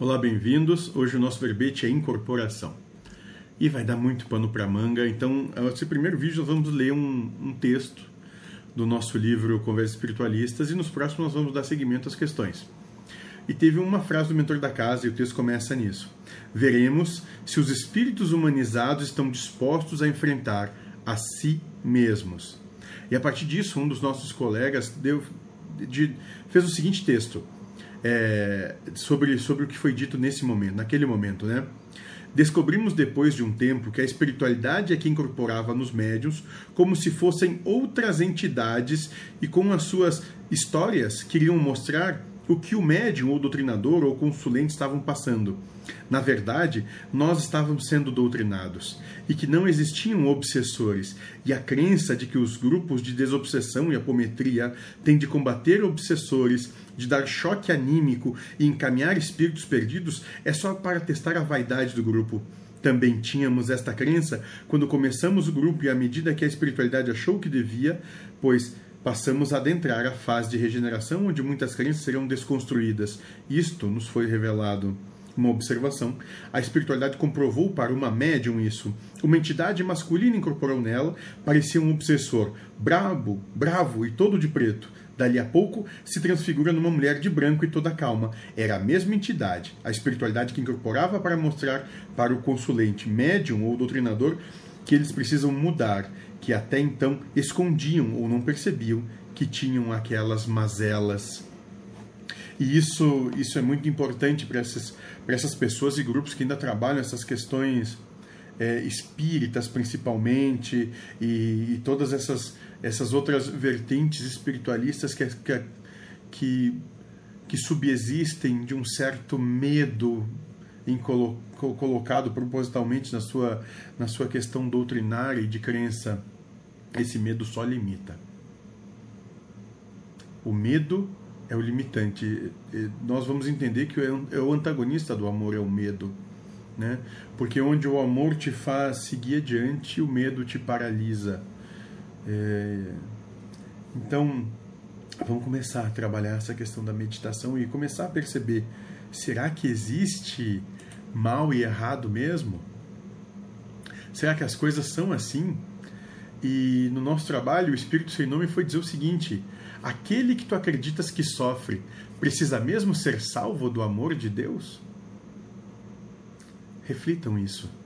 Olá, bem-vindos. Hoje o nosso verbete é incorporação. E vai dar muito pano para manga, então, nesse primeiro vídeo nós vamos ler um, um texto do nosso livro Conversas Espiritualistas e nos próximos nós vamos dar seguimento às questões. E teve uma frase do mentor da casa e o texto começa nisso. Veremos se os espíritos humanizados estão dispostos a enfrentar a si mesmos. E a partir disso, um dos nossos colegas deu, de, fez o seguinte texto é, sobre, sobre o que foi dito nesse momento, naquele momento, né? Descobrimos depois de um tempo que a espiritualidade é que incorporava nos médiums como se fossem outras entidades e com as suas histórias queriam mostrar o que o médium ou doutrinador ou consulente estavam passando. Na verdade, nós estávamos sendo doutrinados e que não existiam obsessores, e a crença de que os grupos de desobsessão e apometria têm de combater obsessores, de dar choque anímico e encaminhar espíritos perdidos é só para testar a vaidade do grupo. Também tínhamos esta crença quando começamos o grupo e à medida que a espiritualidade achou que devia, pois passamos a adentrar a fase de regeneração onde muitas crenças serão desconstruídas. Isto nos foi revelado. Uma observação. A espiritualidade comprovou para uma médium isso. Uma entidade masculina incorporou nela, parecia um obsessor, brabo, bravo e todo de preto. Dali a pouco se transfigura numa mulher de branco e toda calma. Era a mesma entidade, a espiritualidade que incorporava para mostrar para o consulente, médium ou doutrinador que eles precisam mudar que até então escondiam ou não percebiam que tinham aquelas mazelas. E isso, isso é muito importante para essas, essas pessoas e grupos que ainda trabalham essas questões é, espíritas, principalmente, e, e, todas essas, essas outras vertentes espiritualistas que, que, que, que subexistem de um certo medo em colo, colocado propositalmente na sua, na sua questão doutrinária e de crença, esse medo só limita. O medo é o limitante. Nós vamos entender que é o antagonista do amor é o medo. Né? Porque onde o amor te faz seguir adiante, o medo te paralisa. É... Então, vamos começar a trabalhar essa questão da meditação e começar a perceber: será que existe mal e errado mesmo? Será que as coisas são assim? E no nosso trabalho, o Espírito Sem Nome foi dizer o seguinte: aquele que tu acreditas que sofre, precisa mesmo ser salvo do amor de Deus? Reflitam isso.